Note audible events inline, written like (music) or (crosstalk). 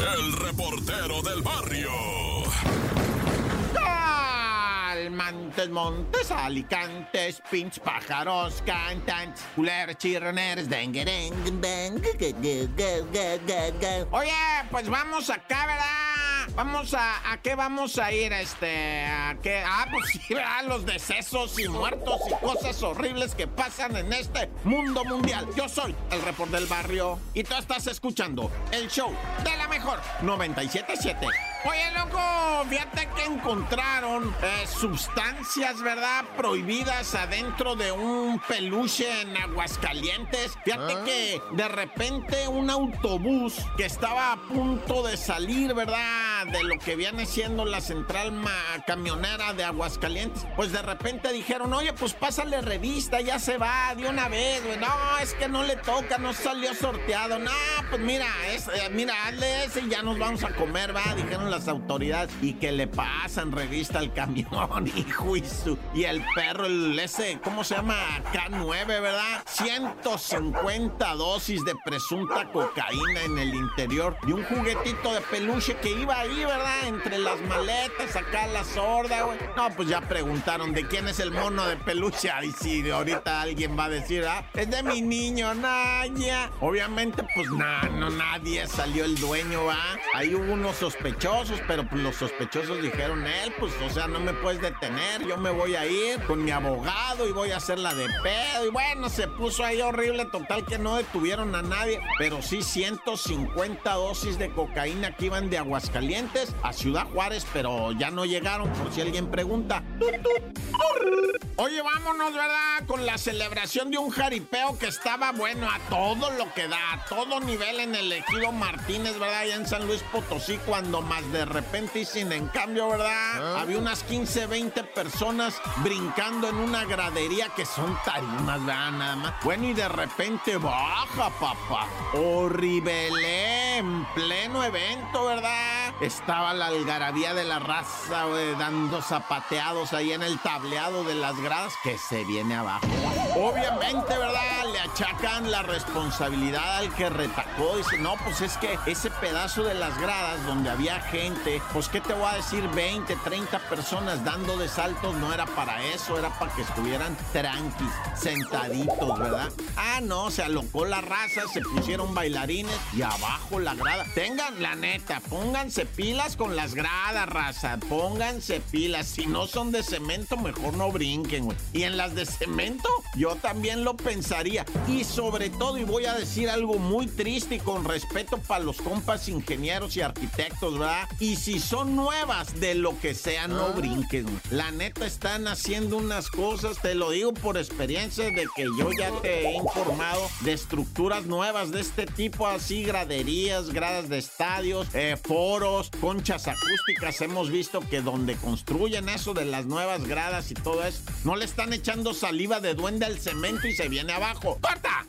el reportero del barrio. Montes, montes, alicantes, pinch pájaros, cantan, culer, chirroneros, Oye, pues vamos acá, ¿verdad? Vamos a, ¿a qué vamos a ir, este, a qué? Ah, pues sí, ¿verdad? Los decesos y muertos y cosas horribles que pasan en este mundo mundial. Yo soy el report del barrio y tú estás escuchando el show de la mejor 977. Oye, loco, fíjate que encontraron eh, sustancias, ¿verdad? Prohibidas adentro de un peluche en Aguascalientes. Fíjate ¿Ah? que de repente un autobús que estaba a punto de salir, ¿verdad? De lo que viene siendo la central camionera de Aguascalientes. Pues de repente dijeron, oye, pues pásale revista, ya se va de una vez, güey. No, es que no le toca, no salió sorteado. No, pues mira, eh, mira, hazle ese y ya nos vamos a comer, va, dijeron las autoridades. Y que le pasan revista al camión, (laughs) hijo y su. Y el perro, el ese, ¿cómo se llama? K9, ¿verdad? 150 dosis de presunta cocaína en el interior de un juguetito de peluche que iba ahí, ¿verdad? Entre las maletas, acá la sorda, güey. No, pues ya preguntaron de quién es el mono de peluche. Ay, sí, ahorita alguien va a decir, ah, es de mi niño, Naya. Obviamente, pues nada, no, nadie salió el dueño, va. Ahí hubo unos sospechosos, pero pues los sospechosos dijeron, él, pues, o sea, no me puedes detener, yo me voy a ir con mi abogado y voy a hacerla de pedo. Y bueno, se puso ahí horrible, total que no detuvieron a nadie, pero sí 150 dosis de cocaína que iban de Aguascalientes a Ciudad Juárez, pero ya no llegaron, por si alguien pregunta. Oye, vámonos, ¿verdad? Con la celebración de un jaripeo que estaba, bueno, a todo lo que da, a todo nivel en el ejido Martínez, ¿verdad? Allá en San Luis Potosí, cuando más de repente y sin en cambio, ¿verdad? Había unas 15, 20 personas brincando en una que son tarimas, ¿verdad? Nada más. Bueno, y de repente baja, papá. Horrible, en pleno evento, ¿verdad? Estaba la algarabía de la raza, dando zapateados ahí en el tableado de las gradas que se viene abajo. Obviamente, ¿verdad? Le achacan la responsabilidad al que retacó. Dice, no, pues es que ese pedazo de las gradas donde había gente, pues qué te voy a decir, 20, 30 personas dando de saltos, no era para eso, era para que estuvieran tranquis, sentaditos, ¿verdad? Ah, no, se alocó la raza, se pusieron bailarines y abajo la grada. Tengan, la neta, pónganse pilas con las gradas, raza, pónganse pilas. Si no son de cemento, mejor no brinquen, güey. Y en las de cemento, yo también lo pensaría. Y sobre todo, y voy a decir algo muy triste y con respeto para los compas ingenieros y arquitectos, ¿verdad? Y si son nuevas de lo que sea, no brinquen. güey. La neta están haciendo unas cosas, te lo digo por experiencia de que yo ya te he informado de estructuras nuevas de este tipo, así graderías, gradas de estadios, eh, foros, conchas acústicas. Hemos visto que donde construyen eso de las nuevas gradas y todo eso, no le están echando saliva de duende al cemento y se viene abajo. ¡Corta!